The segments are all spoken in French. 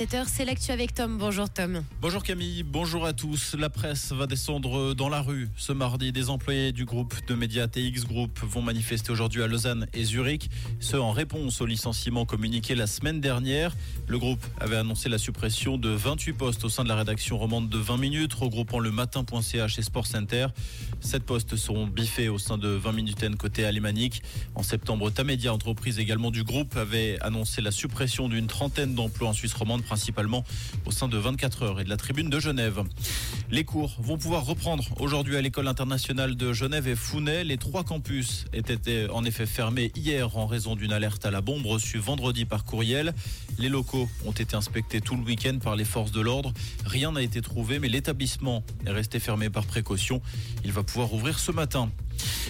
7h, c'est l'actu avec Tom. Bonjour Tom. Bonjour Camille, bonjour à tous. La presse va descendre dans la rue. Ce mardi, des employés du groupe de médias TX Group vont manifester aujourd'hui à Lausanne et Zurich. Ce en réponse au licenciement communiqué la semaine dernière. Le groupe avait annoncé la suppression de 28 postes au sein de la rédaction romande de 20 minutes, regroupant le matin.ch et Sport Center. Sept postes seront biffés au sein de 20 minutes côté alémanique. En septembre, Tamedia, entreprise également du groupe, avait annoncé la suppression d'une trentaine d'emplois en Suisse romande, principalement au sein de 24 heures et de la tribune de Genève. Les cours vont pouvoir reprendre aujourd'hui à l'école internationale de Genève et Founet. Les trois campus étaient en effet fermés hier en raison d'une alerte à la bombe reçue vendredi par courriel. Les locaux ont été inspectés tout le week-end par les forces de l'ordre. Rien n'a été trouvé, mais l'établissement est resté fermé par précaution. Il va pouvoir ouvrir ce matin.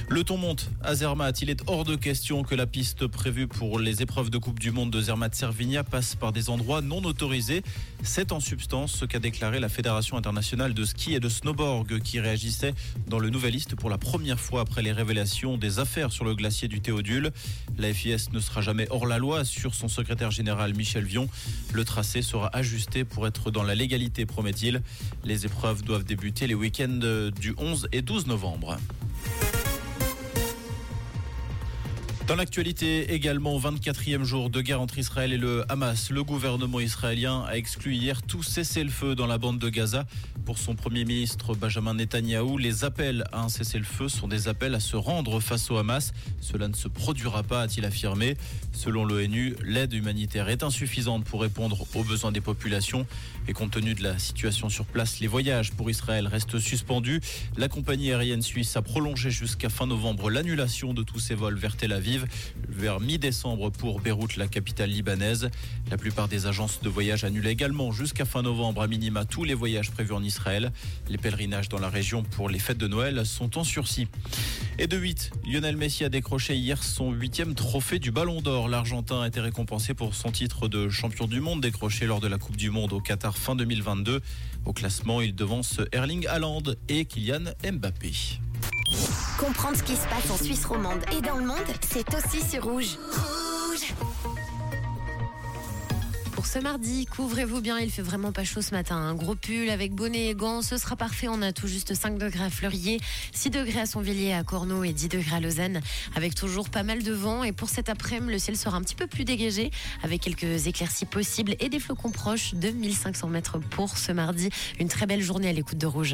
Le ton monte à Zermatt. Il est hors de question que la piste prévue pour les épreuves de Coupe du Monde de Zermatt-Servigna passe par des endroits non autorisés. C'est en substance ce qu'a déclaré la Fédération internationale de ski et de snowboard qui réagissait dans le Nouvelliste pour la première fois après les révélations des affaires sur le glacier du Théodule. La FIS ne sera jamais hors la loi sur son secrétaire général Michel Vion. Le tracé sera ajusté pour être dans la légalité, promet-il. Les épreuves doivent débuter les week-ends du 11 et 12 novembre. Dans l'actualité également, 24e jour de guerre entre Israël et le Hamas. Le gouvernement israélien a exclu hier tout cessez-le-feu dans la bande de Gaza. Pour son premier ministre Benjamin Netanyahou, les appels à un cessez-le-feu sont des appels à se rendre face au Hamas. Cela ne se produira pas, a-t-il affirmé. Selon l'ONU, l'aide humanitaire est insuffisante pour répondre aux besoins des populations. Et compte tenu de la situation sur place, les voyages pour Israël restent suspendus. La compagnie aérienne suisse a prolongé jusqu'à fin novembre l'annulation de tous ses vols vers Tel Aviv vers mi-décembre pour Beyrouth, la capitale libanaise. La plupart des agences de voyage annulent également jusqu'à fin novembre à minima tous les voyages prévus en Israël. Les pèlerinages dans la région pour les fêtes de Noël sont en sursis. Et de 8, Lionel Messi a décroché hier son huitième trophée du Ballon d'Or. L'Argentin a été récompensé pour son titre de champion du monde décroché lors de la Coupe du Monde au Qatar fin 2022. Au classement, il devance Erling Haaland et Kylian Mbappé. Comprendre ce qui se passe en Suisse romande et dans le monde, c'est aussi sur Rouge. Rouge Pour ce mardi, couvrez-vous bien, il fait vraiment pas chaud ce matin. Un gros pull avec bonnet et gants, ce sera parfait. On a tout juste 5 degrés à Fleurier, 6 degrés à Sonvilliers, à Corneau et 10 degrés à Lausanne, avec toujours pas mal de vent. Et pour cet après-midi, le ciel sera un petit peu plus dégagé, avec quelques éclaircies possibles et des flocons proches de 1500 mètres pour ce mardi. Une très belle journée à l'écoute de Rouge.